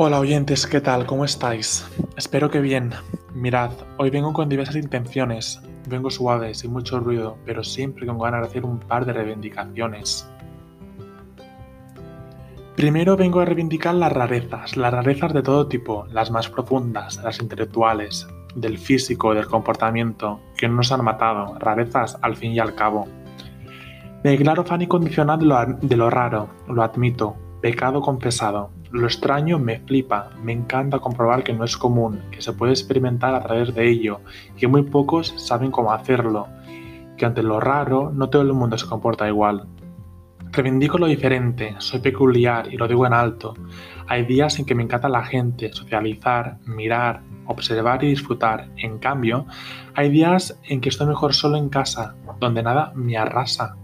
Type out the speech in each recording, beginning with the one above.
Hola oyentes, ¿qué tal? ¿Cómo estáis? Espero que bien. Mirad, hoy vengo con diversas intenciones. Vengo suave, sin mucho ruido, pero siempre con ganas de hacer un par de reivindicaciones. Primero vengo a reivindicar las rarezas, las rarezas de todo tipo, las más profundas, las intelectuales, del físico, del comportamiento, que no nos han matado, rarezas al fin y al cabo. Declaro fan incondicional de de lo raro, lo admito, pecado confesado, lo extraño me flipa, me encanta comprobar que no es común, que se puede experimentar a través de ello, que muy pocos saben cómo hacerlo, que ante lo raro no todo el mundo se comporta igual. Reivindico lo diferente, soy peculiar y lo digo en alto. Hay días en que me encanta la gente, socializar, mirar, observar y disfrutar. En cambio, hay días en que estoy mejor solo en casa, donde nada me arrasa,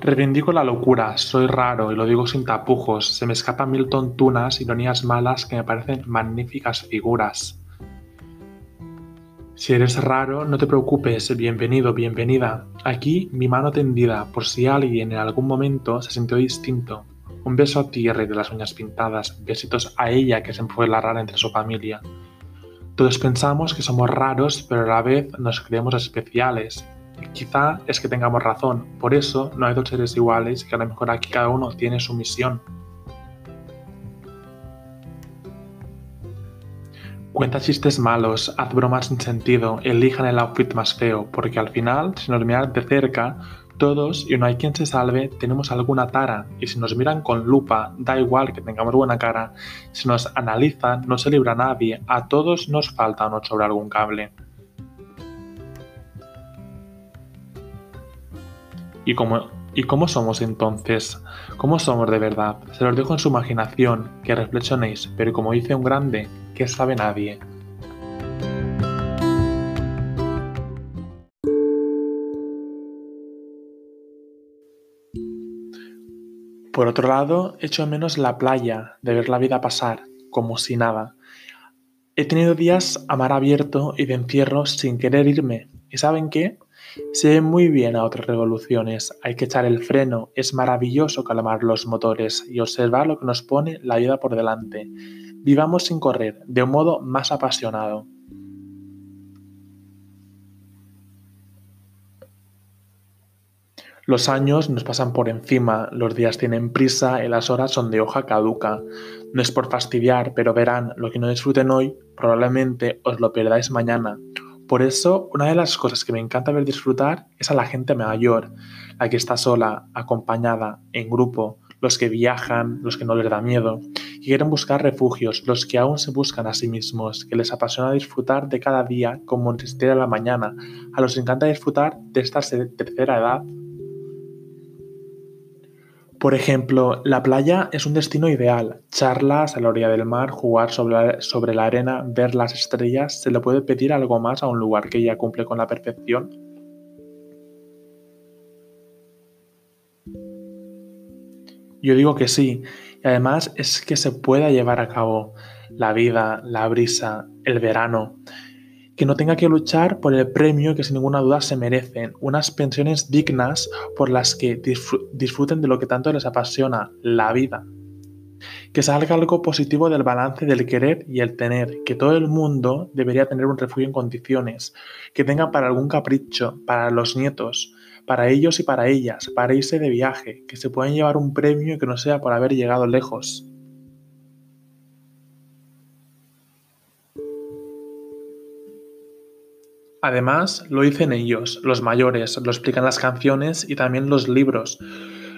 Reivindico la locura, soy raro y lo digo sin tapujos, se me escapan mil tontunas, ironías malas que me parecen magníficas figuras. Si eres raro, no te preocupes, bienvenido, bienvenida. Aquí mi mano tendida, por si alguien en algún momento se sintió distinto. Un beso a tierra de las uñas pintadas, besitos a ella que se fue la rara entre su familia. Todos pensamos que somos raros, pero a la vez nos creemos especiales, Quizá es que tengamos razón, por eso no hay dos seres iguales que a lo mejor aquí cada uno tiene su misión. Cuenta chistes malos, haz bromas sin sentido, elijan el outfit más feo, porque al final, si nos miran de cerca, todos, y no hay quien se salve, tenemos alguna tara, y si nos miran con lupa, da igual que tengamos buena cara, si nos analizan, no se libra nadie, a todos nos falta o nos sobra algún cable. ¿Y cómo, ¿Y cómo somos entonces? ¿Cómo somos de verdad? Se los dejo en su imaginación, que reflexionéis, pero como dice un grande, que sabe nadie. Por otro lado, echo menos la playa, de ver la vida pasar, como si nada. He tenido días a mar abierto y de encierro sin querer irme. ¿Y saben qué? Se ve muy bien a otras revoluciones, hay que echar el freno, es maravilloso calmar los motores y observar lo que nos pone la vida por delante. Vivamos sin correr, de un modo más apasionado. Los años nos pasan por encima, los días tienen prisa y las horas son de hoja caduca. No es por fastidiar, pero verán, lo que no disfruten hoy, probablemente os lo perdáis mañana. Por eso, una de las cosas que me encanta ver disfrutar es a la gente mayor, la que está sola, acompañada, en grupo, los que viajan, los que no les da miedo, que quieren buscar refugios, los que aún se buscan a sí mismos, que les apasiona disfrutar de cada día como si a la mañana, a los que encanta disfrutar de esta tercera edad por ejemplo, la playa es un destino ideal. Charlas a la orilla del mar, jugar sobre la, arena, ver las estrellas. ¿Se le puede pedir algo más a un lugar que ya cumple con la perfección? Yo digo que sí, y además es que se pueda llevar a cabo la vida, la brisa, el verano que no tenga que luchar por el premio que sin ninguna duda se merecen, unas pensiones dignas por las que disfruten de lo que tanto les apasiona, la vida. Que salga algo positivo del balance del querer y el tener, que todo el mundo debería tener un refugio en condiciones, que tenga para algún capricho, para los nietos, para ellos y para ellas, para irse de viaje, que se puedan llevar un premio que no sea por haber llegado lejos. Además, lo dicen ellos, los mayores, lo explican las canciones y también los libros.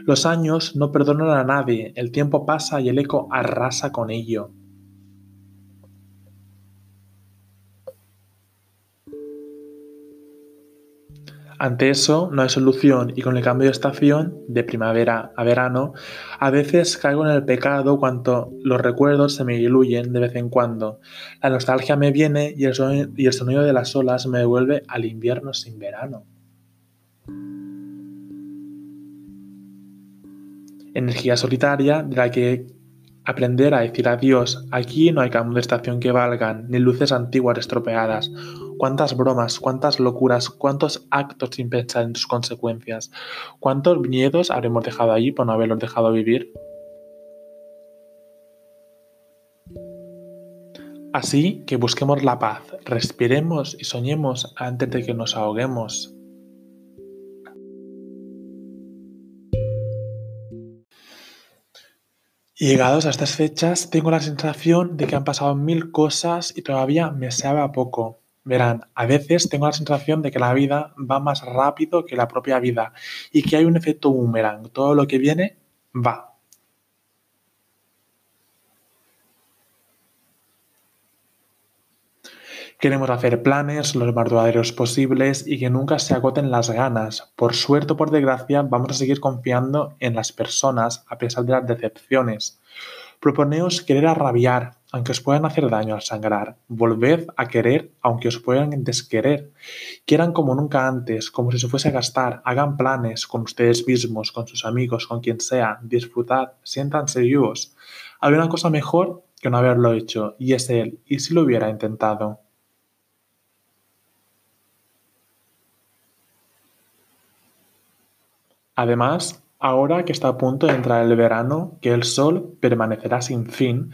Los años no perdonan a nadie, el tiempo pasa y el eco arrasa con ello. Ante eso no hay solución y con el cambio de estación, de primavera a verano, a veces caigo en el pecado cuanto los recuerdos se me diluyen de vez en cuando. La nostalgia me viene y el, sonido, y el sonido de las olas me devuelve al invierno sin verano. Energía solitaria de la que aprender a decir adiós. Aquí no hay cambio de estación que valgan, ni luces antiguas estropeadas. Cuántas bromas, cuántas locuras, cuántos actos sin pensar en sus consecuencias, cuántos miedos habremos dejado allí por no haberlos dejado vivir. Así que busquemos la paz, respiremos y soñemos antes de que nos ahoguemos. Llegados a estas fechas, tengo la sensación de que han pasado mil cosas y todavía me sabe a poco. Verán, a veces tengo la sensación de que la vida va más rápido que la propia vida y que hay un efecto boomerang. Todo lo que viene va. Queremos hacer planes los más duraderos posibles y que nunca se agoten las ganas. Por suerte o por desgracia, vamos a seguir confiando en las personas a pesar de las decepciones. Proponeos querer arrabiar, aunque os puedan hacer daño al sangrar. Volved a querer, aunque os puedan desquerer. Quieran como nunca antes, como si se fuese a gastar. Hagan planes con ustedes mismos, con sus amigos, con quien sea. Disfrutad, siéntanse vivos. Hay una cosa mejor que no haberlo hecho, y es él. ¿Y si lo hubiera intentado? Además, ahora que está a punto de entrar el verano, que el sol permanecerá sin fin,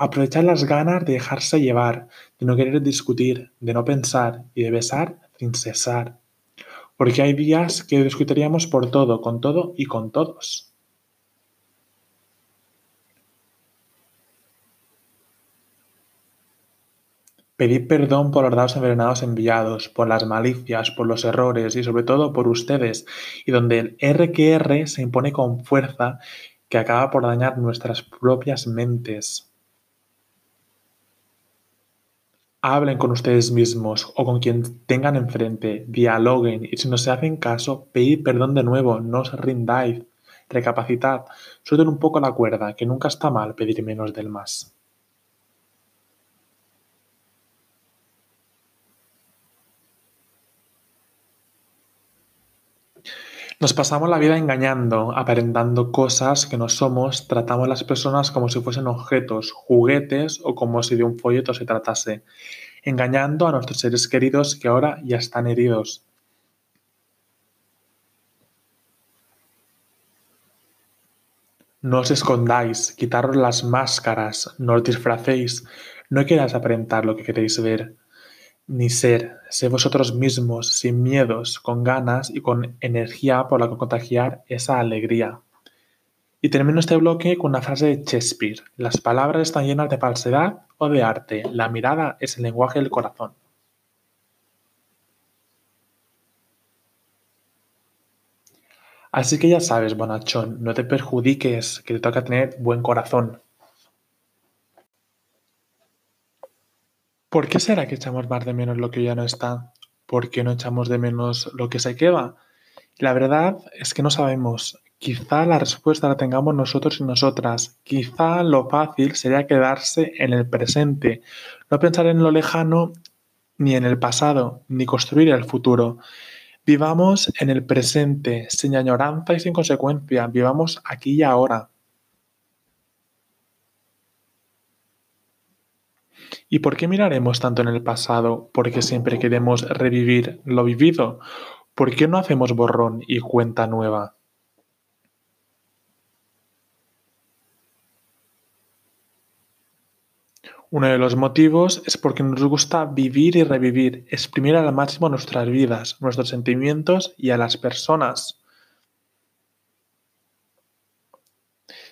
aprovechad las ganas de dejarse llevar, de no querer discutir, de no pensar y de besar sin cesar. Porque hay días que discutiríamos por todo, con todo y con todos. Pedid perdón por los dados envenenados enviados, por las malicias, por los errores y sobre todo por ustedes, y donde el R se impone con fuerza que acaba por dañar nuestras propias mentes. Hablen con ustedes mismos o con quien tengan enfrente, dialoguen y si no se hacen caso, pedid perdón de nuevo, no os rindáis, recapacitad, suelten un poco la cuerda, que nunca está mal pedir menos del más. Nos pasamos la vida engañando, aparentando cosas que no somos, tratamos a las personas como si fuesen objetos, juguetes o como si de un folleto se tratase, engañando a nuestros seres queridos que ahora ya están heridos. No os escondáis, quitaros las máscaras, no os disfracéis, no queráis aparentar lo que queréis ver ni ser, sé vosotros mismos, sin miedos, con ganas y con energía por la que contagiar esa alegría. Y termino este bloque con una frase de Shakespeare. Las palabras están llenas de falsedad o de arte. La mirada es el lenguaje del corazón. Así que ya sabes, bonachón, no te perjudiques, que te toca tener buen corazón. ¿Por qué será que echamos más de menos lo que ya no está? ¿Por qué no echamos de menos lo que se queda? La verdad es que no sabemos. Quizá la respuesta la tengamos nosotros y nosotras. Quizá lo fácil sería quedarse en el presente, no pensar en lo lejano ni en el pasado, ni construir el futuro. Vivamos en el presente, sin añoranza y sin consecuencia. Vivamos aquí y ahora. ¿Y por qué miraremos tanto en el pasado? Porque siempre queremos revivir lo vivido. ¿Por qué no hacemos borrón y cuenta nueva? Uno de los motivos es porque nos gusta vivir y revivir, exprimir al máximo nuestras vidas, nuestros sentimientos y a las personas.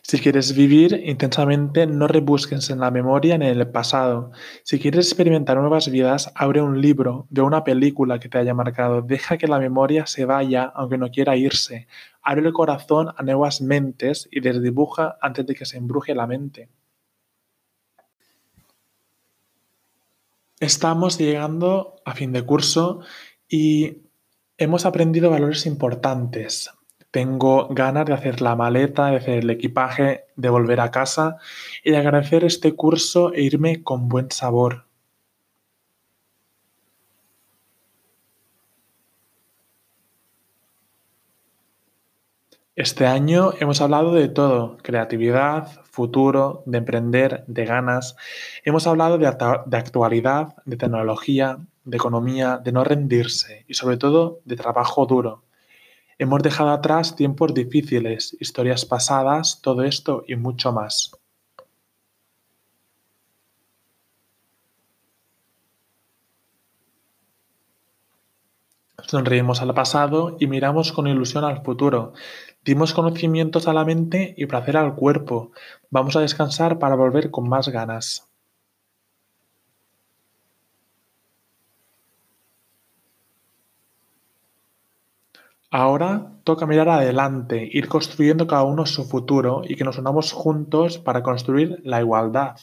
Si quieres vivir intensamente, no rebusques en la memoria ni en el pasado. Si quieres experimentar nuevas vidas, abre un libro, ve una película que te haya marcado. Deja que la memoria se vaya, aunque no quiera irse. Abre el corazón a nuevas mentes y desdibuja antes de que se embruje la mente. Estamos llegando a fin de curso y hemos aprendido valores importantes. Tengo ganas de hacer la maleta, de hacer el equipaje, de volver a casa y de agradecer este curso e irme con buen sabor. Este año hemos hablado de todo, creatividad, futuro, de emprender, de ganas. Hemos hablado de, actualidad, de tecnología, de economía, de no rendirse y sobre todo de trabajo duro. Hemos dejado atrás tiempos difíciles, historias pasadas, todo esto y mucho más. Sonreímos al pasado y miramos con ilusión al futuro. Dimos conocimientos a la mente y placer al cuerpo. Vamos a descansar para volver con más ganas. Ahora toca mirar adelante, ir construyendo cada uno su futuro y que nos unamos juntos para construir la igualdad.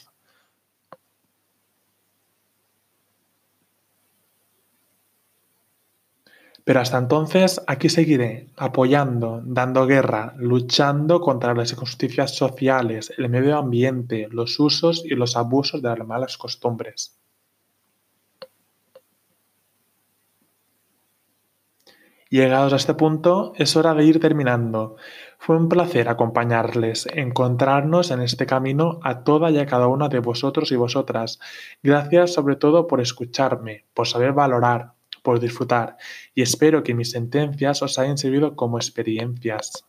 Pero hasta entonces aquí seguiré, apoyando, dando guerra, luchando contra las injusticias sociales, el medio ambiente, los usos y los abusos de las malas costumbres. Llegados a este punto, es hora de ir terminando. Fue un placer acompañarles, encontrarnos en este camino a toda y a cada una de vosotros y vosotras. Gracias sobre todo por escucharme, por saber valorar, por disfrutar y espero que mis sentencias os hayan servido como experiencias.